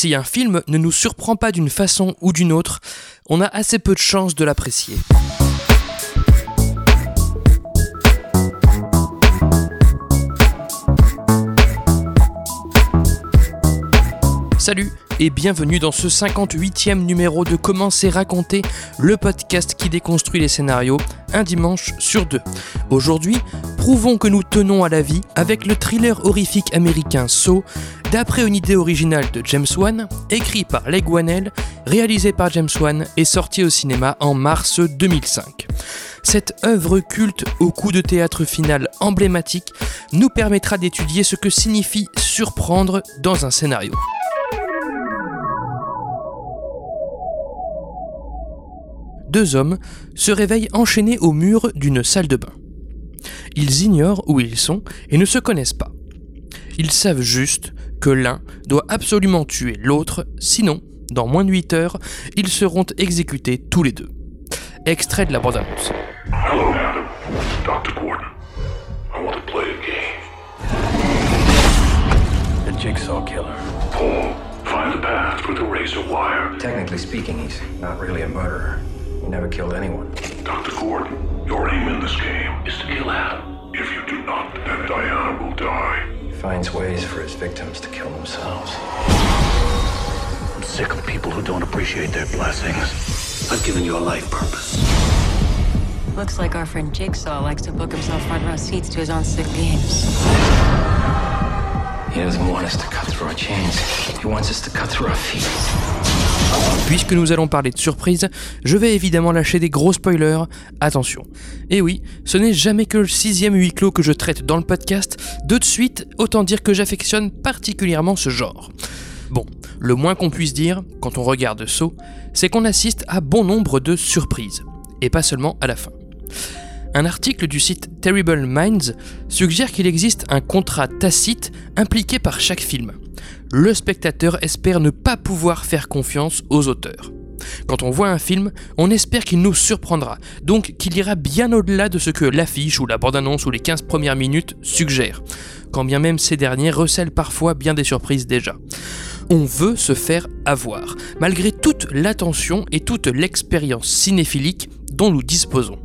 Si un film ne nous surprend pas d'une façon ou d'une autre, on a assez peu de chances de l'apprécier. Salut et bienvenue dans ce 58e numéro de Comment c'est raconté, le podcast qui déconstruit les scénarios un dimanche sur deux. Aujourd'hui, prouvons que nous tenons à la vie avec le thriller horrifique américain Saw, d'après une idée originale de James Wan, écrit par Leg Whannell, réalisé par James Wan et sorti au cinéma en mars 2005. Cette œuvre culte au coup de théâtre final emblématique nous permettra d'étudier ce que signifie surprendre dans un scénario. Deux hommes se réveillent enchaînés au mur d'une salle de bain. Ils ignorent où ils sont et ne se connaissent pas. Ils savent juste que l'un doit absolument tuer l'autre, sinon, dans moins de 8 heures, ils seront exécutés tous les deux. Extrait de la bande-annonce. Hello, madam. Dr. Gordon. I want to play a game. The jigsaw killer. Paul, find the path through the razor wire. Technically speaking, he's not really a murderer. He never killed anyone. Dr. Gordon, your aim in this game is to kill Adam. If you do not, then Diana will die. He finds ways for his victims to kill themselves. I'm sick of people who don't appreciate their blessings. I've given you a life purpose. Looks like our friend Jigsaw likes to book himself front row seats to his own sick games. He doesn't want us to cut through our chains. He wants us to cut through our feet. Puisque nous allons parler de surprise, je vais évidemment lâcher des gros spoilers, attention. Et oui, ce n'est jamais que le sixième huis clos que je traite dans le podcast, de suite, autant dire que j'affectionne particulièrement ce genre. Bon, le moins qu'on puisse dire, quand on regarde Saut, c'est qu'on assiste à bon nombre de surprises, et pas seulement à la fin. Un article du site Terrible Minds suggère qu'il existe un contrat tacite impliqué par chaque film le spectateur espère ne pas pouvoir faire confiance aux auteurs. Quand on voit un film, on espère qu'il nous surprendra, donc qu'il ira bien au-delà de ce que l'affiche ou la bande-annonce ou les 15 premières minutes suggèrent, quand bien même ces derniers recèlent parfois bien des surprises déjà. On veut se faire avoir, malgré toute l'attention et toute l'expérience cinéphilique dont nous disposons.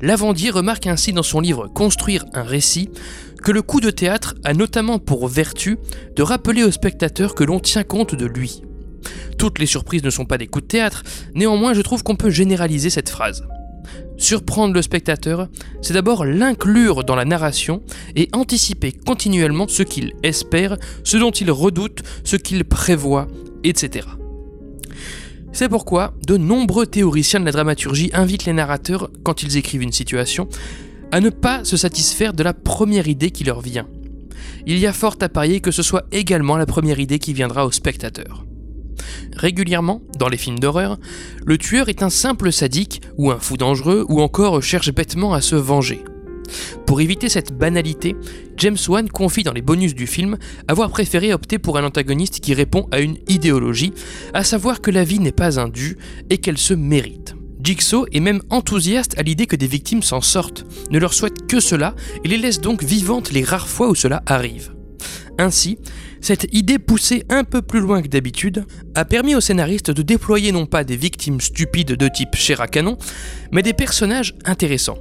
Lavandier remarque ainsi dans son livre Construire un récit que le coup de théâtre a notamment pour vertu de rappeler au spectateur que l'on tient compte de lui. Toutes les surprises ne sont pas des coups de théâtre, néanmoins je trouve qu'on peut généraliser cette phrase. Surprendre le spectateur, c'est d'abord l'inclure dans la narration et anticiper continuellement ce qu'il espère, ce dont il redoute, ce qu'il prévoit, etc. C'est pourquoi de nombreux théoriciens de la dramaturgie invitent les narrateurs, quand ils écrivent une situation, à ne pas se satisfaire de la première idée qui leur vient. Il y a fort à parier que ce soit également la première idée qui viendra au spectateur. Régulièrement, dans les films d'horreur, le tueur est un simple sadique, ou un fou dangereux, ou encore cherche bêtement à se venger. Pour éviter cette banalité, James Wan confie dans les bonus du film avoir préféré opter pour un antagoniste qui répond à une idéologie, à savoir que la vie n'est pas un dû et qu'elle se mérite. Jigsaw est même enthousiaste à l'idée que des victimes s'en sortent, ne leur souhaite que cela et les laisse donc vivantes les rares fois où cela arrive. Ainsi, cette idée poussée un peu plus loin que d'habitude a permis aux scénaristes de déployer non pas des victimes stupides de type chair à canon, mais des personnages intéressants.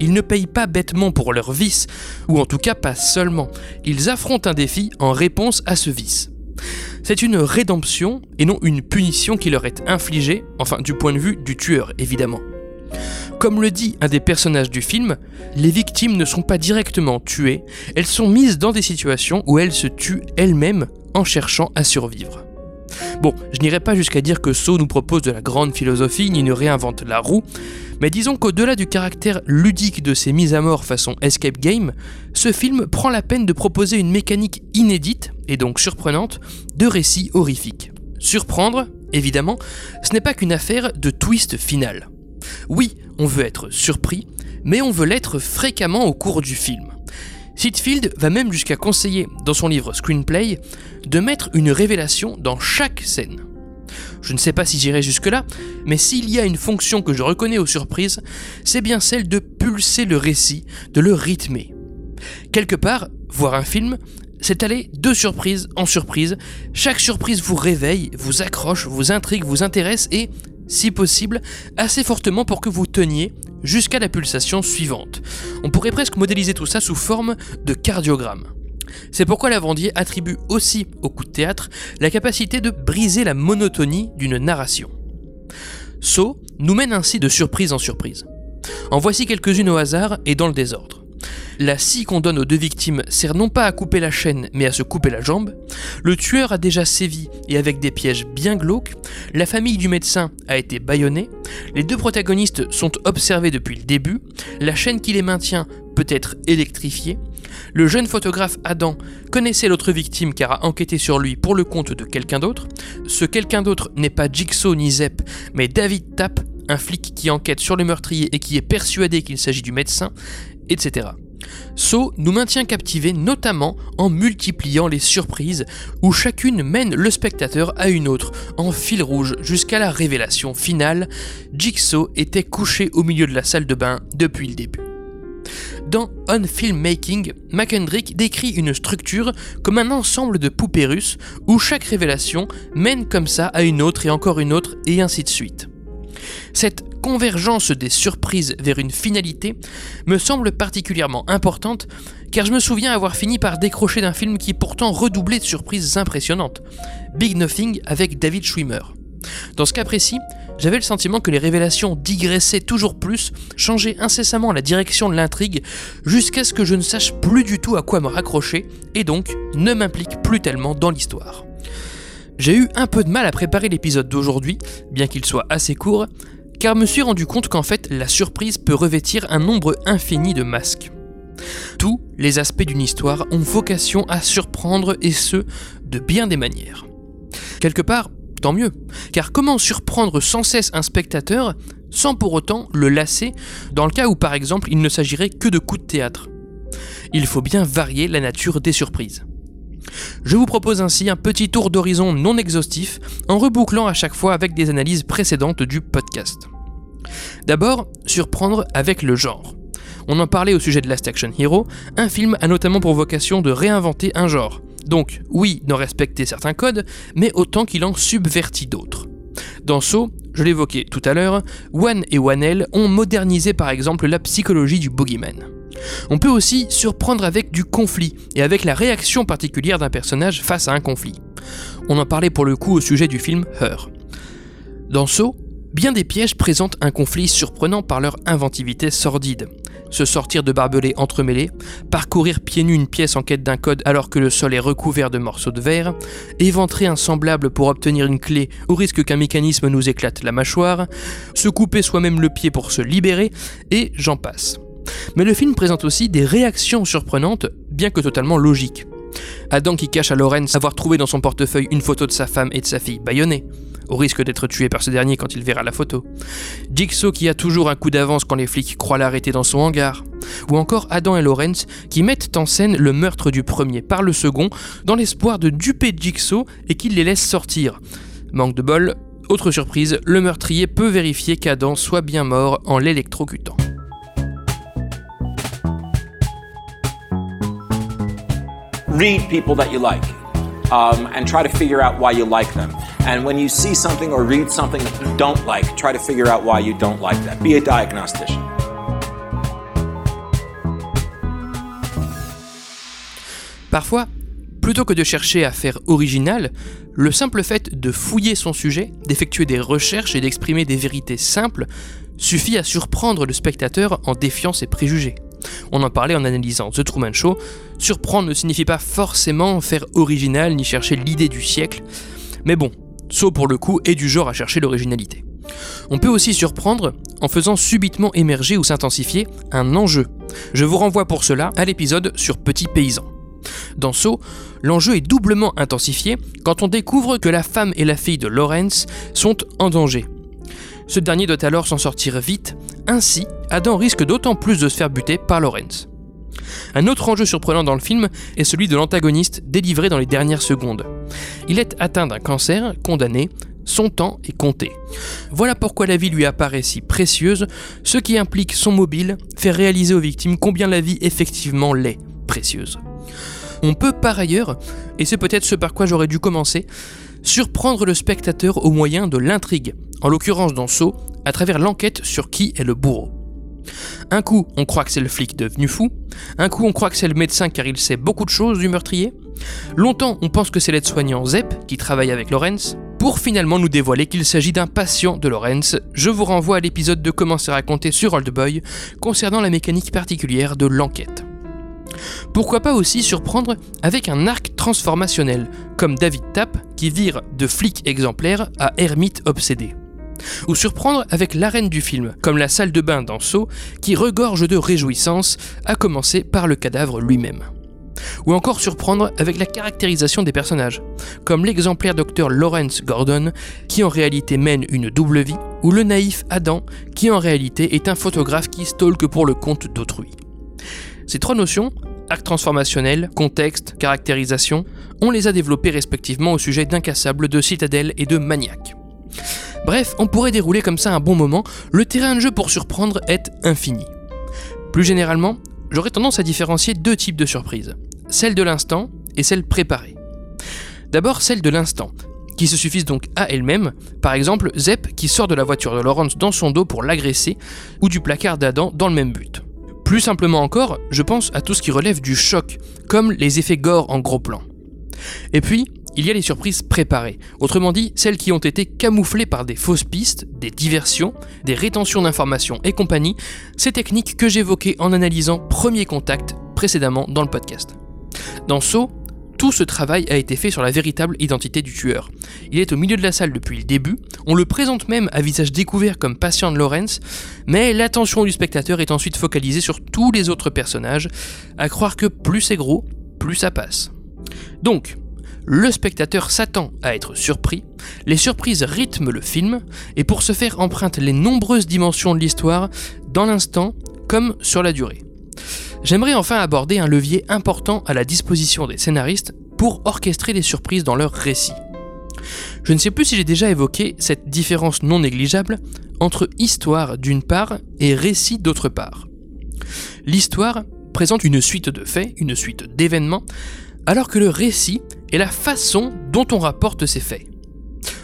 Ils ne payent pas bêtement pour leur vice, ou en tout cas pas seulement, ils affrontent un défi en réponse à ce vice. C'est une rédemption et non une punition qui leur est infligée, enfin du point de vue du tueur évidemment. Comme le dit un des personnages du film, les victimes ne sont pas directement tuées, elles sont mises dans des situations où elles se tuent elles-mêmes en cherchant à survivre. Bon, je n'irai pas jusqu'à dire que Saw nous propose de la grande philosophie ni ne réinvente la roue, mais disons qu'au-delà du caractère ludique de ces mises à mort façon escape game, ce film prend la peine de proposer une mécanique inédite, et donc surprenante, de récit horrifique. Surprendre, évidemment, ce n'est pas qu'une affaire de twist final. Oui, on veut être surpris, mais on veut l'être fréquemment au cours du film. Sitfield va même jusqu'à conseiller, dans son livre Screenplay, de mettre une révélation dans chaque scène. Je ne sais pas si j'irai jusque-là, mais s'il y a une fonction que je reconnais aux surprises, c'est bien celle de pulser le récit, de le rythmer. Quelque part, voir un film, c'est aller de surprise en surprise. Chaque surprise vous réveille, vous accroche, vous intrigue, vous intéresse et, si possible, assez fortement pour que vous teniez jusqu'à la pulsation suivante. On pourrait presque modéliser tout ça sous forme de cardiogramme. C'est pourquoi Lavandier attribue aussi au coup de théâtre la capacité de briser la monotonie d'une narration. So nous mène ainsi de surprise en surprise. En voici quelques-unes au hasard et dans le désordre. La scie qu'on donne aux deux victimes sert non pas à couper la chaîne, mais à se couper la jambe. Le tueur a déjà sévi et avec des pièges bien glauques. La famille du médecin a été bâillonnée. Les deux protagonistes sont observés depuis le début. La chaîne qui les maintient peut être électrifiée. Le jeune photographe Adam connaissait l'autre victime car a enquêté sur lui pour le compte de quelqu'un d'autre. Ce quelqu'un d'autre n'est pas Jigsaw ni Zep, mais David Tapp, un flic qui enquête sur le meurtrier et qui est persuadé qu'il s'agit du médecin, etc. So nous maintient captivés notamment en multipliant les surprises où chacune mène le spectateur à une autre en fil rouge jusqu'à la révélation finale. Jigsaw était couché au milieu de la salle de bain depuis le début. Dans On Filmmaking, McKendrick décrit une structure comme un ensemble de poupées russes où chaque révélation mène comme ça à une autre et encore une autre et ainsi de suite. Cette convergence des surprises vers une finalité me semble particulièrement importante car je me souviens avoir fini par décrocher d'un film qui pourtant redoublait de surprises impressionnantes, Big Nothing avec David Schwimmer. Dans ce cas précis, j'avais le sentiment que les révélations digressaient toujours plus, changeaient incessamment la direction de l'intrigue, jusqu'à ce que je ne sache plus du tout à quoi me raccrocher, et donc ne m'implique plus tellement dans l'histoire. J'ai eu un peu de mal à préparer l'épisode d'aujourd'hui, bien qu'il soit assez court, car me suis rendu compte qu'en fait la surprise peut revêtir un nombre infini de masques. Tous les aspects d'une histoire ont vocation à surprendre et ce, de bien des manières. Quelque part, tant mieux, car comment surprendre sans cesse un spectateur sans pour autant le lasser dans le cas où par exemple il ne s'agirait que de coups de théâtre? Il faut bien varier la nature des surprises. Je vous propose ainsi un petit tour d'horizon non exhaustif en rebouclant à chaque fois avec des analyses précédentes du podcast. D'abord, surprendre avec le genre. On en parlait au sujet de Last Action Hero, un film a notamment pour vocation de réinventer un genre. Donc, oui, d'en respecter certains codes, mais autant qu'il en subvertit d'autres. Dans So, je l'évoquais tout à l'heure, One et One ont modernisé par exemple la psychologie du boogeyman. On peut aussi surprendre avec du conflit et avec la réaction particulière d'un personnage face à un conflit. On en parlait pour le coup au sujet du film Her. Dans So, bien des pièges présentent un conflit surprenant par leur inventivité sordide. Se sortir de barbelés entremêlés, parcourir pieds nus une pièce en quête d'un code alors que le sol est recouvert de morceaux de verre, éventrer un semblable pour obtenir une clé au risque qu'un mécanisme nous éclate la mâchoire, se couper soi-même le pied pour se libérer, et j'en passe. Mais le film présente aussi des réactions surprenantes, bien que totalement logiques. Adam qui cache à Lorenz avoir trouvé dans son portefeuille une photo de sa femme et de sa fille baïonnée, au risque d'être tué par ce dernier quand il verra la photo. Jigsaw qui a toujours un coup d'avance quand les flics croient l'arrêter dans son hangar. Ou encore Adam et Lorenz qui mettent en scène le meurtre du premier par le second dans l'espoir de duper Jigsaw et qu'il les laisse sortir. Manque de bol, autre surprise, le meurtrier peut vérifier qu'Adam soit bien mort en l'électrocutant. read people that you like um, and try to figure out why you like. And when you see something or read something that you don't like, try to figure out why you don't like that. Be a diagnostician. Parfois, plutôt que de chercher à faire original, le simple fait de fouiller son sujet, d'effectuer des recherches et d'exprimer des vérités simples suffit à surprendre le spectateur en défiant ses préjugés. On en parlait en analysant The Truman Show. Surprendre ne signifie pas forcément faire original ni chercher l'idée du siècle. Mais bon, So pour le coup est du genre à chercher l'originalité. On peut aussi surprendre en faisant subitement émerger ou s'intensifier un enjeu. Je vous renvoie pour cela à l'épisode sur Petit Paysan. Dans So, l'enjeu est doublement intensifié quand on découvre que la femme et la fille de Lawrence sont en danger. Ce dernier doit alors s'en sortir vite, ainsi Adam risque d'autant plus de se faire buter par Lawrence. Un autre enjeu surprenant dans le film est celui de l'antagoniste délivré dans les dernières secondes. Il est atteint d'un cancer, condamné, son temps est compté. Voilà pourquoi la vie lui apparaît si précieuse, ce qui implique son mobile, faire réaliser aux victimes combien la vie effectivement l'est précieuse. On peut par ailleurs, et c'est peut-être ce par quoi j'aurais dû commencer, surprendre le spectateur au moyen de l'intrigue, en l'occurrence dans Saw, à travers l'enquête sur qui est le bourreau. Un coup, on croit que c'est le flic devenu fou, un coup, on croit que c'est le médecin car il sait beaucoup de choses du meurtrier, longtemps, on pense que c'est l'aide-soignant Zepp qui travaille avec Lorenz, pour finalement nous dévoiler qu'il s'agit d'un patient de Lorenz. Je vous renvoie à l'épisode de Comment c'est raconté sur Old Boy concernant la mécanique particulière de l'enquête. Pourquoi pas aussi surprendre avec un arc transformationnel, comme David Tapp qui vire de flic exemplaire à ermite obsédé. Ou surprendre avec l'arène du film, comme la salle de bain dans qui regorge de réjouissance, à commencer par le cadavre lui-même. Ou encore surprendre avec la caractérisation des personnages, comme l'exemplaire docteur Lawrence Gordon, qui en réalité mène une double vie, ou le naïf Adam, qui en réalité est un photographe qui stalke pour le compte d'autrui. Ces trois notions, acte transformationnel, contexte, caractérisation, on les a développées respectivement au sujet d'Incassable, de Citadelle et de Maniac. Bref, on pourrait dérouler comme ça un bon moment, le terrain de jeu pour surprendre est infini. Plus généralement, j'aurais tendance à différencier deux types de surprises, celle de l'instant et celle préparée. D'abord celle de l'instant, qui se suffisent donc à elle-même, par exemple Zep qui sort de la voiture de Lawrence dans son dos pour l'agresser, ou du placard d'Adam dans le même but. Plus simplement encore, je pense à tout ce qui relève du choc, comme les effets gore en gros plan. Et puis, il y a les surprises préparées, autrement dit celles qui ont été camouflées par des fausses pistes, des diversions, des rétentions d'informations et compagnie, ces techniques que j'évoquais en analysant Premier Contact précédemment dans le podcast. Dans Saw, tout ce travail a été fait sur la véritable identité du tueur. Il est au milieu de la salle depuis le début, on le présente même à visage découvert comme patient de Lawrence, mais l'attention du spectateur est ensuite focalisée sur tous les autres personnages, à croire que plus c'est gros, plus ça passe. Donc, le spectateur s'attend à être surpris, les surprises rythment le film, et pour ce faire empruntent les nombreuses dimensions de l'histoire dans l'instant comme sur la durée. J'aimerais enfin aborder un levier important à la disposition des scénaristes pour orchestrer les surprises dans leur récit. Je ne sais plus si j'ai déjà évoqué cette différence non négligeable entre histoire d'une part et récit d'autre part. L'histoire présente une suite de faits, une suite d'événements, alors que le récit est la façon dont on rapporte ces faits.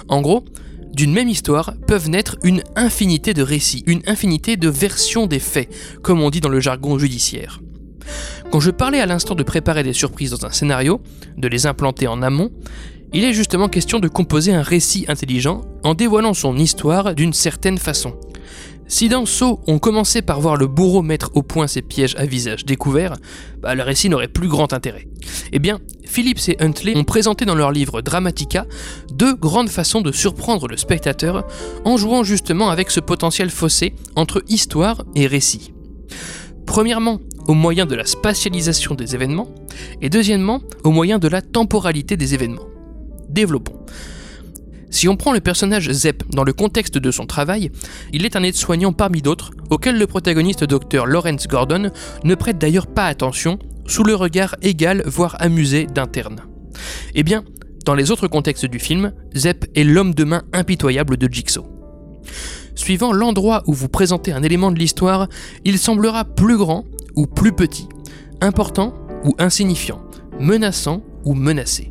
En gros, d'une même histoire peuvent naître une infinité de récits, une infinité de versions des faits, comme on dit dans le jargon judiciaire. Quand je parlais à l'instant de préparer des surprises dans un scénario, de les implanter en amont, il est justement question de composer un récit intelligent en dévoilant son histoire d'une certaine façon. Si dans Saut on commençait par voir le bourreau mettre au point ses pièges à visage découvert, bah, le récit n'aurait plus grand intérêt. Eh bien, Phillips et Huntley ont présenté dans leur livre Dramatica deux grandes façons de surprendre le spectateur en jouant justement avec ce potentiel fossé entre histoire et récit. Premièrement, au moyen de la spatialisation des événements, et deuxièmement, au moyen de la temporalité des événements. Développons. Si on prend le personnage Zep dans le contexte de son travail, il est un aide-soignant parmi d'autres, auquel le protagoniste Dr Lawrence Gordon ne prête d'ailleurs pas attention, sous le regard égal voire amusé d'interne. Eh bien, dans les autres contextes du film, Zep est l'homme de main impitoyable de Jigsaw. Suivant l'endroit où vous présentez un élément de l'histoire, il semblera plus grand ou plus petit, important ou insignifiant, menaçant ou menacé.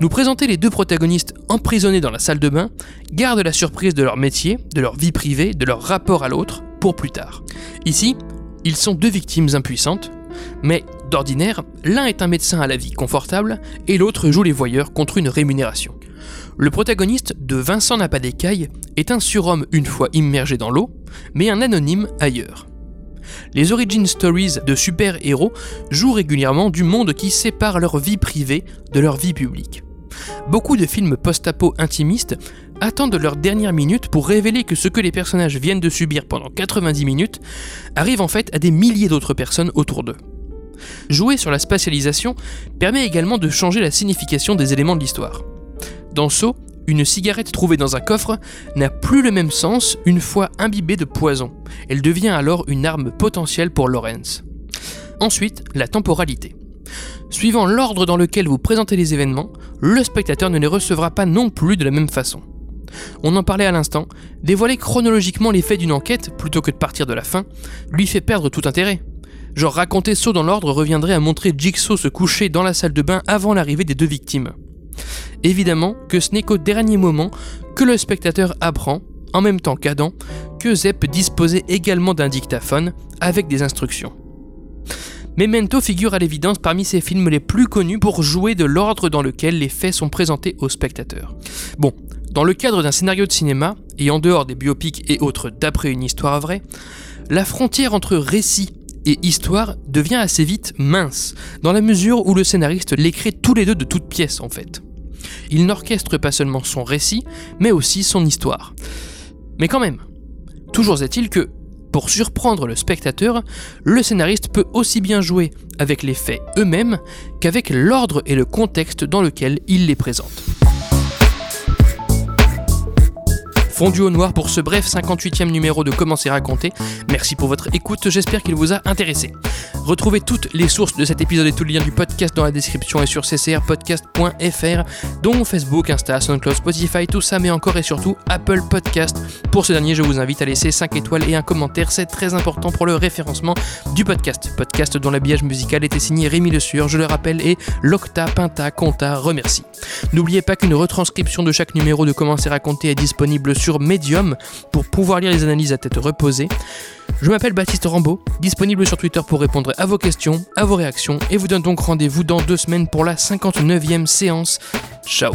Nous présenter les deux protagonistes emprisonnés dans la salle de bain garde la surprise de leur métier, de leur vie privée, de leur rapport à l'autre, pour plus tard. Ici, ils sont deux victimes impuissantes, mais d'ordinaire, l'un est un médecin à la vie confortable et l'autre joue les voyeurs contre une rémunération. Le protagoniste de Vincent n'a est un surhomme une fois immergé dans l'eau, mais un anonyme ailleurs. Les origin stories de super-héros jouent régulièrement du monde qui sépare leur vie privée de leur vie publique. Beaucoup de films post-apo intimistes attendent leur dernière minute pour révéler que ce que les personnages viennent de subir pendant 90 minutes arrive en fait à des milliers d'autres personnes autour d'eux. Jouer sur la spatialisation permet également de changer la signification des éléments de l'histoire. Dans Saw, une cigarette trouvée dans un coffre n'a plus le même sens une fois imbibée de poison. Elle devient alors une arme potentielle pour Lawrence. Ensuite, la temporalité. Suivant l'ordre dans lequel vous présentez les événements, le spectateur ne les recevra pas non plus de la même façon. On en parlait à l'instant, dévoiler chronologiquement les faits d'une enquête plutôt que de partir de la fin lui fait perdre tout intérêt. Genre raconter saut dans l'ordre reviendrait à montrer Jigsaw se coucher dans la salle de bain avant l'arrivée des deux victimes. Évidemment que ce n'est qu'au dernier moment que le spectateur apprend, en même temps qu'Adam, que Zepp disposait également d'un dictaphone avec des instructions. Memento figure à l'évidence parmi ces films les plus connus pour jouer de l'ordre dans lequel les faits sont présentés au spectateur. Bon, dans le cadre d'un scénario de cinéma, et en dehors des biopics et autres d'après une histoire vraie, la frontière entre récit et histoire devient assez vite mince, dans la mesure où le scénariste les crée tous les deux de toutes pièces en fait. Il n'orchestre pas seulement son récit, mais aussi son histoire. Mais quand même, toujours est-il que, pour surprendre le spectateur, le scénariste peut aussi bien jouer avec les faits eux-mêmes qu'avec l'ordre et le contexte dans lequel il les présente. Fondu au noir pour ce bref 58e numéro de Comment c'est raconté. Merci pour votre écoute, j'espère qu'il vous a intéressé. Retrouvez toutes les sources de cet épisode et tous les liens du podcast dans la description et sur ccrpodcast.fr, dont Facebook, Insta, SoundCloud, Spotify, tout ça, mais encore et surtout Apple Podcast. Pour ce dernier, je vous invite à laisser 5 étoiles et un commentaire, c'est très important pour le référencement du podcast. Podcast dont l'habillage musical était signé Rémi Le Sueur, je le rappelle, et Locta Pinta Conta remercie. N'oubliez pas qu'une retranscription de chaque numéro de Comment c'est raconté est disponible sur Medium pour pouvoir lire les analyses à tête reposée. Je m'appelle Baptiste Rambaud, disponible sur Twitter pour répondre à vos questions, à vos réactions, et vous donne donc rendez-vous dans deux semaines pour la 59e séance. Ciao